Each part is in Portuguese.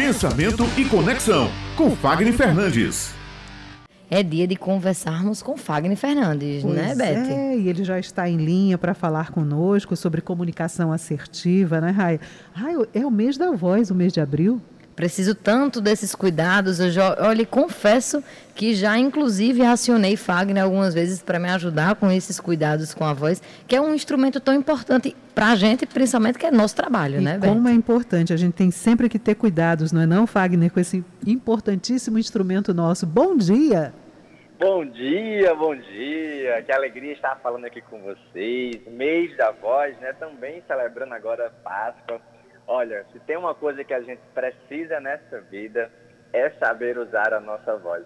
Pensamento e Conexão, com Fagner Fernandes. É dia de conversarmos com Fagner Fernandes, pois né, Beth? É, e ele já está em linha para falar conosco sobre comunicação assertiva, né, Raia? Raia, é o mês da voz, o mês de abril. Preciso tanto desses cuidados. Eu já, olha, confesso que já inclusive racionei Fagner algumas vezes para me ajudar com esses cuidados com a voz, que é um instrumento tão importante para a gente, principalmente que é nosso trabalho, e né, Como é importante, a gente tem sempre que ter cuidados, não é não, Fagner, com esse importantíssimo instrumento nosso. Bom dia! Bom dia, bom dia. Que alegria estar falando aqui com vocês. Mês da voz, né? Também celebrando agora Páscoa. Olha, se tem uma coisa que a gente precisa nessa vida é saber usar a nossa voz.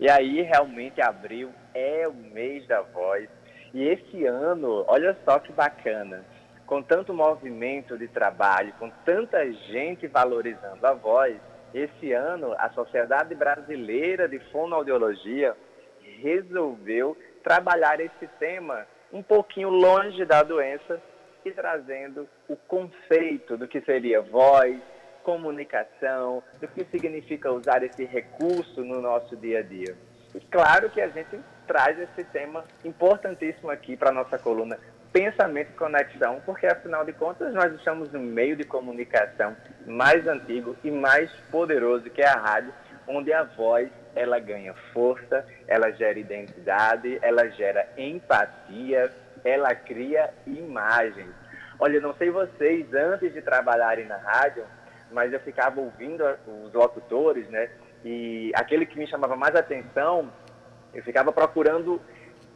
E aí, realmente, abril é o mês da voz. E esse ano, olha só que bacana, com tanto movimento de trabalho, com tanta gente valorizando a voz, esse ano a Sociedade Brasileira de Fonoaudiologia resolveu trabalhar esse tema um pouquinho longe da doença e trazendo o conceito do que seria voz, comunicação, do que significa usar esse recurso no nosso dia a dia. E claro que a gente traz esse tema importantíssimo aqui para a nossa coluna Pensamento e Conexão, porque afinal de contas nós estamos no meio de comunicação mais antigo e mais poderoso que é a rádio, onde a voz ela ganha força, ela gera identidade, ela gera empatia, ela cria imagens. Olha, não sei vocês, antes de trabalharem na rádio, mas eu ficava ouvindo os locutores, né? E aquele que me chamava mais atenção, eu ficava procurando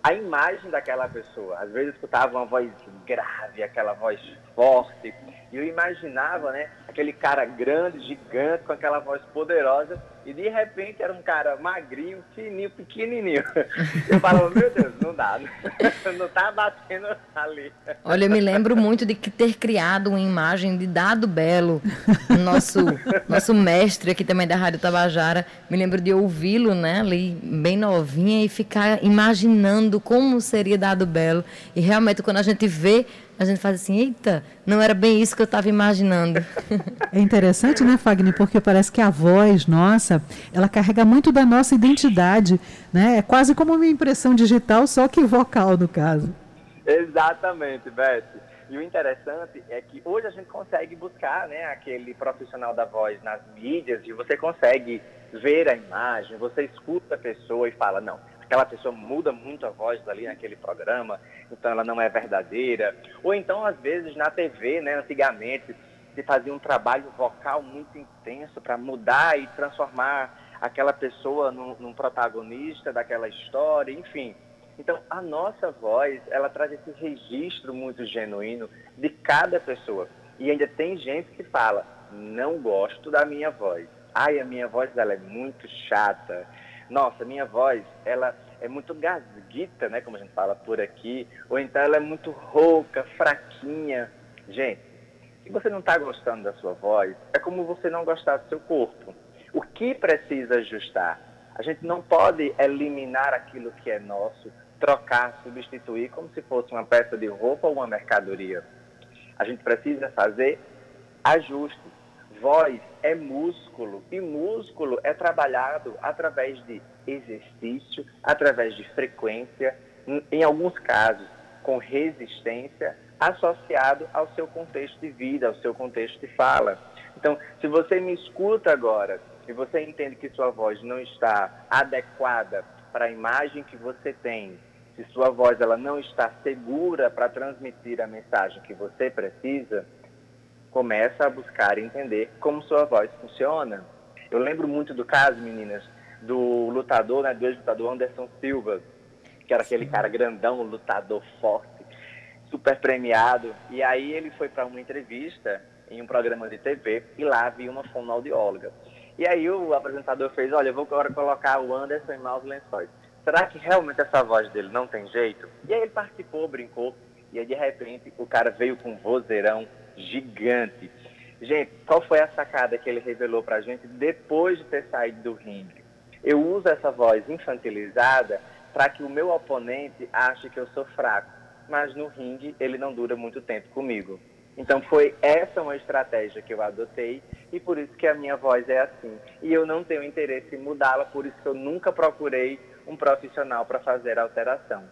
a imagem daquela pessoa. Às vezes eu escutava uma voz grave, aquela voz forte, e eu imaginava, né, aquele cara grande, gigante, com aquela voz poderosa, e de repente era um cara magrinho, fininho, pequenininho. Eu falava, meu Deus, não dá, não tá batendo ali. Olha, eu me lembro muito de ter criado uma imagem de Dado Belo, nosso, nosso mestre aqui também da Rádio Tabajara. Me lembro de ouvi-lo, né, ali bem novinha, e ficar imaginando como seria Dado Belo. E realmente, quando a gente vê a gente faz assim, eita, não era bem isso que eu estava imaginando. É interessante, né, Fagner? Porque parece que a voz nossa, ela carrega muito da nossa identidade, né? É quase como uma impressão digital, só que vocal, no caso. Exatamente, Beth. E o interessante é que hoje a gente consegue buscar né, aquele profissional da voz nas mídias e você consegue ver a imagem, você escuta a pessoa e fala, não, aquela pessoa muda muito a voz ali naquele programa, então ela não é verdadeira. Ou então, às vezes, na TV, né, antigamente, se fazia um trabalho vocal muito intenso para mudar e transformar aquela pessoa num, num, protagonista daquela história, enfim. Então, a nossa voz, ela traz esse registro muito genuíno de cada pessoa. E ainda tem gente que fala, não gosto da minha voz. Ai, a minha voz dela é muito chata nossa, minha voz, ela é muito gasguita, né, como a gente fala por aqui, ou então ela é muito rouca, fraquinha. Gente, se você não está gostando da sua voz, é como você não gostar do seu corpo. O que precisa ajustar? A gente não pode eliminar aquilo que é nosso, trocar, substituir como se fosse uma peça de roupa ou uma mercadoria. A gente precisa fazer ajustes voz é músculo e músculo é trabalhado através de exercício, através de frequência, em alguns casos com resistência, associado ao seu contexto de vida, ao seu contexto de fala. Então, se você me escuta agora e você entende que sua voz não está adequada para a imagem que você tem, se sua voz ela não está segura para transmitir a mensagem que você precisa, começa a buscar entender como sua voz funciona. Eu lembro muito do caso, meninas, do lutador, né, do ex-lutador Anderson Silva, que era aquele cara grandão, lutador forte, super premiado. E aí ele foi para uma entrevista em um programa de TV e lá havia uma fonoaudióloga. E aí o apresentador fez, olha, eu vou agora colocar o Anderson em maus lençóis. Será que realmente essa voz dele não tem jeito? E aí ele participou, brincou, e aí de repente o cara veio com um vozeirão gigante. Gente, qual foi a sacada que ele revelou para a gente depois de ter saído do ringue? Eu uso essa voz infantilizada para que o meu oponente ache que eu sou fraco, mas no ringue ele não dura muito tempo comigo. Então foi essa uma estratégia que eu adotei e por isso que a minha voz é assim. E eu não tenho interesse em mudá-la, por isso que eu nunca procurei um profissional para fazer alteração.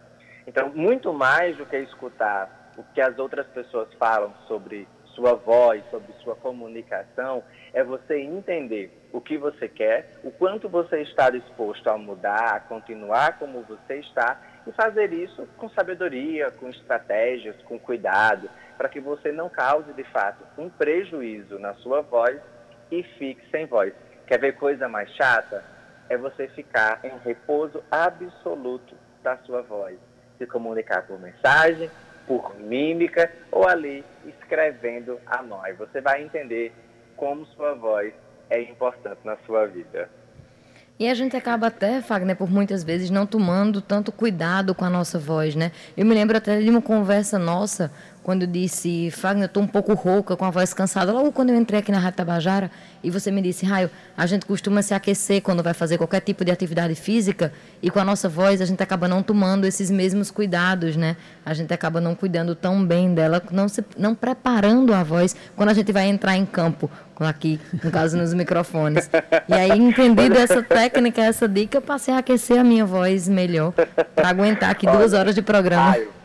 Então, muito mais do que escutar o que as outras pessoas falam sobre sua voz, sobre sua comunicação, é você entender o que você quer, o quanto você está disposto a mudar, a continuar como você está e fazer isso com sabedoria, com estratégias, com cuidado, para que você não cause de fato um prejuízo na sua voz e fique sem voz. Quer ver coisa mais chata? É você ficar em repouso absoluto da sua voz. Se comunicar por mensagem, por mímica ou ali escrevendo a. Aí você vai entender como sua voz é importante na sua vida. E a gente acaba até, Fagner, por muitas vezes não tomando tanto cuidado com a nossa voz, né? Eu me lembro até de uma conversa nossa quando eu disse, Fagner, eu estou um pouco rouca, com a voz cansada, logo quando eu entrei aqui na Rádio Tabajara, e você me disse, Raio, a gente costuma se aquecer quando vai fazer qualquer tipo de atividade física, e com a nossa voz a gente acaba não tomando esses mesmos cuidados, né? A gente acaba não cuidando tão bem dela, não, se, não preparando a voz quando a gente vai entrar em campo, aqui, no caso, nos microfones. E aí, entendido essa técnica, essa dica, passei a aquecer a minha voz melhor, para aguentar aqui duas horas de programa. Raio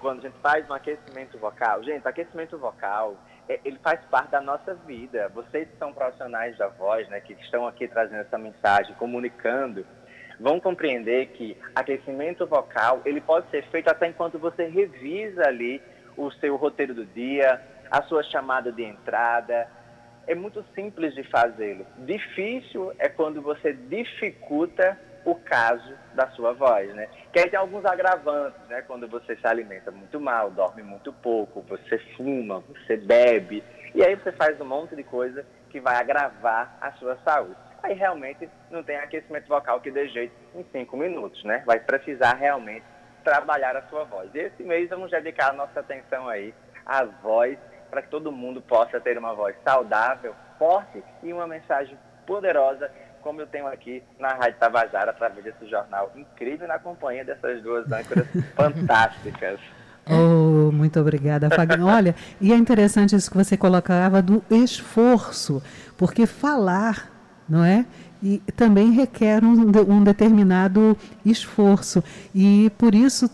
quando a gente faz um aquecimento vocal, gente, aquecimento vocal, é, ele faz parte da nossa vida. Vocês que são profissionais da voz, né, que estão aqui trazendo essa mensagem, comunicando, vão compreender que aquecimento vocal, ele pode ser feito até enquanto você revisa ali o seu roteiro do dia, a sua chamada de entrada. É muito simples de fazê-lo. Difícil é quando você dificulta o caso da sua voz, né? Que aí tem alguns agravantes, né? Quando você se alimenta muito mal, dorme muito pouco, você fuma, você bebe, e aí você faz um monte de coisa que vai agravar a sua saúde. Aí realmente não tem aquecimento vocal que dê jeito em cinco minutos, né? Vai precisar realmente trabalhar a sua voz. Esse mês vamos dedicar a nossa atenção aí à voz, para que todo mundo possa ter uma voz saudável, forte e uma mensagem poderosa como eu tenho aqui na Rádio Tabajara, através desse jornal incrível, na companhia dessas duas âncoras fantásticas. Oh, muito obrigada, Fagner. Olha, e é interessante isso que você colocava do esforço, porque falar, não é? E também requer um, um determinado esforço. E por isso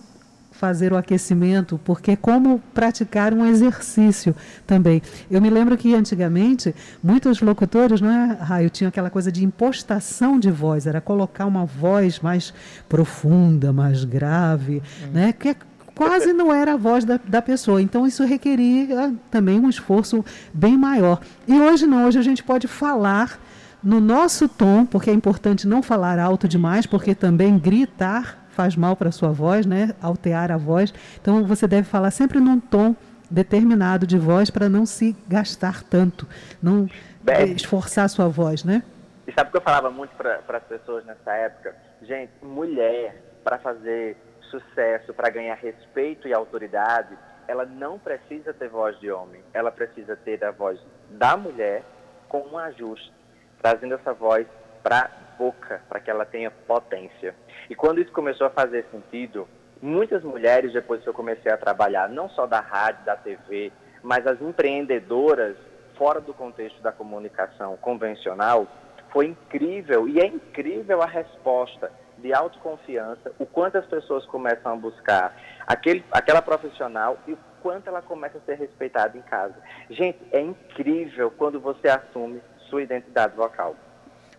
fazer o aquecimento, porque é como praticar um exercício também. Eu me lembro que antigamente muitos locutores, não é, Raio, tinham aquela coisa de impostação de voz, era colocar uma voz mais profunda, mais grave, hum. né? Que é quase não era a voz da, da pessoa. Então, isso requeria também um esforço bem maior. E hoje não, hoje a gente pode falar no nosso tom, porque é importante não falar alto demais, porque também gritar faz mal para a sua voz, né? Altear a voz. Então você deve falar sempre num tom determinado de voz para não se gastar tanto, não Bem, esforçar a sua voz, né? E sabe o que eu falava muito para as pessoas nessa época? Gente, mulher, para fazer sucesso, para ganhar respeito e autoridade, ela não precisa ter voz de homem. Ela precisa ter a voz da mulher com um ajuste, trazendo essa voz para boca, para que ela tenha potência. E quando isso começou a fazer sentido, muitas mulheres, depois que eu comecei a trabalhar, não só da rádio, da TV, mas as empreendedoras fora do contexto da comunicação convencional, foi incrível e é incrível a resposta de autoconfiança, o quanto as pessoas começam a buscar aquele, aquela profissional e o quanto ela começa a ser respeitada em casa. Gente, é incrível quando você assume sua identidade vocal.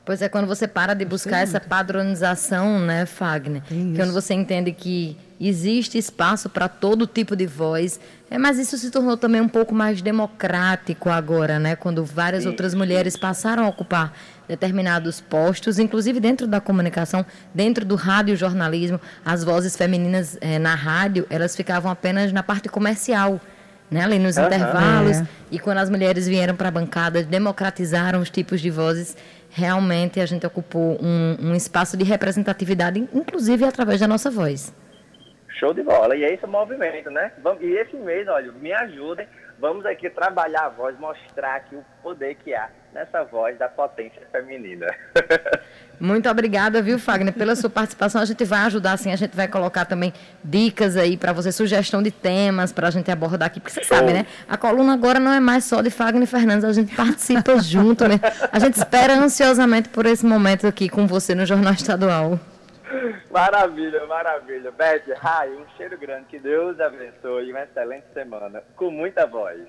Pois é, quando você para de buscar essa padronização, né, Fagner? É quando você entende que existe espaço para todo tipo de voz. É, mas isso se tornou também um pouco mais democrático agora, né? Quando várias Sim. outras mulheres passaram a ocupar determinados postos, inclusive dentro da comunicação, dentro do rádio jornalismo, as vozes femininas é, na rádio, elas ficavam apenas na parte comercial. Né, ali nos uhum. intervalos, é. e quando as mulheres vieram para a bancada, democratizaram os tipos de vozes realmente a gente ocupou um, um espaço de representatividade, inclusive através da nossa voz. Show de bola. E é esse o movimento, né? E esse mês, olha, me ajudem. Vamos aqui trabalhar a voz, mostrar aqui o poder que há nessa voz da potência feminina. Muito obrigada, viu, Fagner, pela sua participação. A gente vai ajudar, sim, a gente vai colocar também dicas aí para você, sugestão de temas para a gente abordar aqui, porque você sabe, né? A coluna agora não é mais só de Fagner Fernandes, a gente participa junto, né? A gente espera ansiosamente por esse momento aqui com você no Jornal Estadual. Maravilha, maravilha. Beth, Rai, um cheiro grande. Que Deus abençoe. Uma excelente semana. Com muita voz.